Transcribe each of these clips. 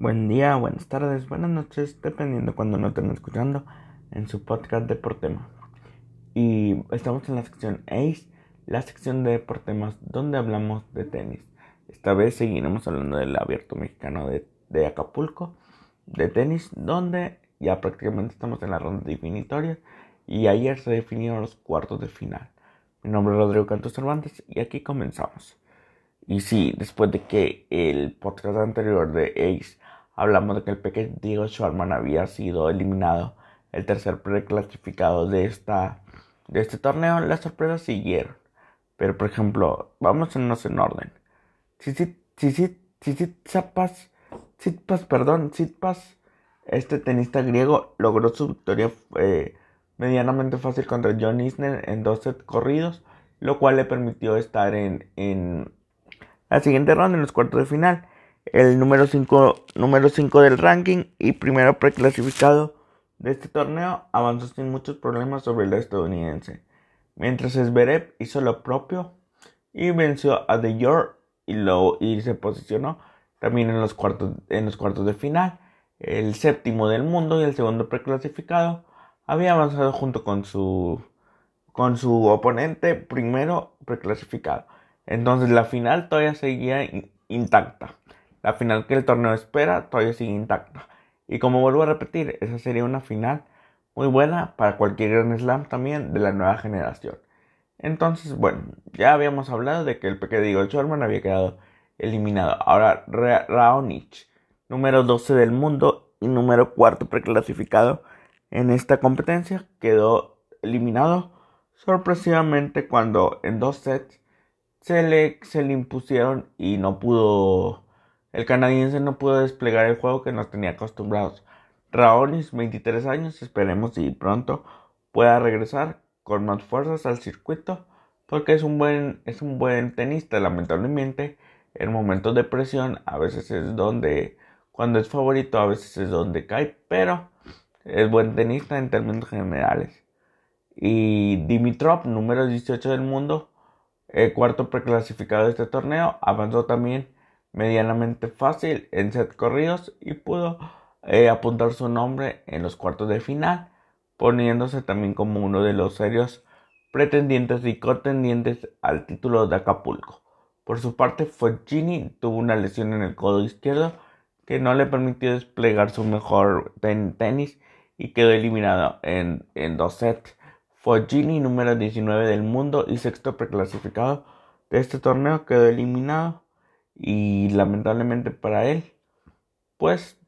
Buen día, buenas tardes, buenas noches, dependiendo cuando nos estén escuchando en su podcast de Deportema. Y estamos en la sección ACE, la sección de Deportemas, donde hablamos de tenis. Esta vez seguiremos hablando del abierto mexicano de, de Acapulco, de tenis, donde ya prácticamente estamos en la ronda definitoria y ayer se definieron los cuartos de final. Mi nombre es Rodrigo Cantos Cervantes y aquí comenzamos. Y sí, después de que el podcast anterior de Ace hablamos de que el pequeño Diego Schwarman había sido eliminado, el tercer preclasificado de, de este torneo, las sorpresas siguieron. Pero por ejemplo, vamos en en orden. Si Tsitsipas, Tsitsipas, perdón, Tsitsipas, este tenista griego logró su victoria eh, medianamente fácil contra John Isner en dos sets corridos, lo cual le permitió estar en, en la siguiente ronda, en los cuartos de final el número 5 número cinco del ranking y primero preclasificado de este torneo, avanzó sin muchos problemas sobre el estadounidense, mientras Zverev hizo lo propio y venció a The York y, y se posicionó también en los, cuartos, en los cuartos de final. El séptimo del mundo y el segundo preclasificado había avanzado junto con su, con su oponente primero preclasificado. Entonces la final todavía seguía intacta. La final que el torneo espera todavía sigue intacta. Y como vuelvo a repetir, esa sería una final muy buena para cualquier Grand Slam también de la nueva generación. Entonces, bueno, ya habíamos hablado de que el pequeño Diego Sherman había quedado eliminado. Ahora, Raonic, número 12 del mundo y número 4 preclasificado en esta competencia, quedó eliminado sorpresivamente cuando en dos sets se le, se le impusieron y no pudo el canadiense no pudo desplegar el juego que nos tenía acostumbrados. Raonis, 23 años, esperemos y pronto pueda regresar con más fuerzas al circuito porque es un buen, es un buen tenista. Lamentablemente, en momentos de presión a veces es donde, cuando es favorito, a veces es donde cae, pero es buen tenista en términos generales. Y Dimitrov, número 18 del mundo, el cuarto preclasificado de este torneo, avanzó también medianamente fácil en set corridos y pudo eh, apuntar su nombre en los cuartos de final, poniéndose también como uno de los serios pretendientes y contendientes al título de Acapulco. Por su parte, Foggini tuvo una lesión en el codo izquierdo que no le permitió desplegar su mejor tenis y quedó eliminado en, en dos sets. Foggini, número 19 del mundo y sexto preclasificado de este torneo, quedó eliminado y lamentablemente para él, pues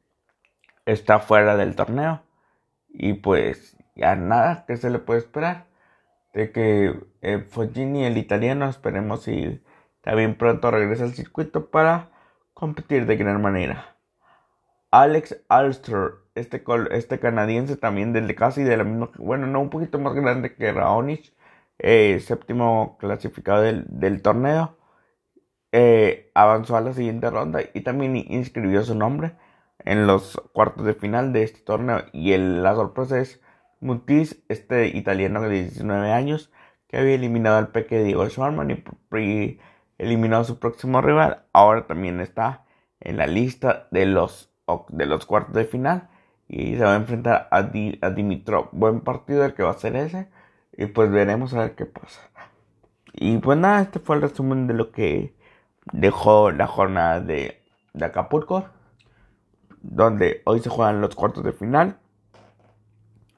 está fuera del torneo. Y pues ya nada que se le puede esperar de que eh, el italiano esperemos y también pronto regrese al circuito para competir de gran manera. Alex Alster, este, este canadiense también del casi de la misma, bueno, no un poquito más grande que Raonic, eh, séptimo clasificado del, del torneo eh, avanzó a la siguiente ronda y también inscribió su nombre en los cuartos de final de este torneo. Y la sorpresa es Mutis, este italiano de 19 años, que había eliminado al peque Diego Schwarman y, eliminó a su próximo rival. Ahora también está en la lista de los, de los cuartos de final y se va a enfrentar a, a Dimitrov. Buen partido el que va a ser ese y pues veremos a ver qué pasa. Y pues nada, este fue el resumen de lo que dejó la jornada de, Acapulco, donde hoy se juegan los cuartos de final,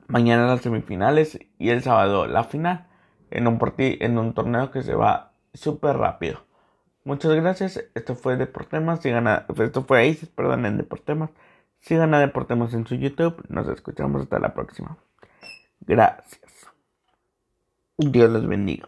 mañana las semifinales y el sábado la final en un, en un torneo que se va súper rápido. Muchas gracias. Esto fue Deportemas. Sigan a, esto fue Aces, perdón, en Deportemas. Sigan a Deportemas en su YouTube. Nos escuchamos hasta la próxima. Gracias. Dios los bendiga.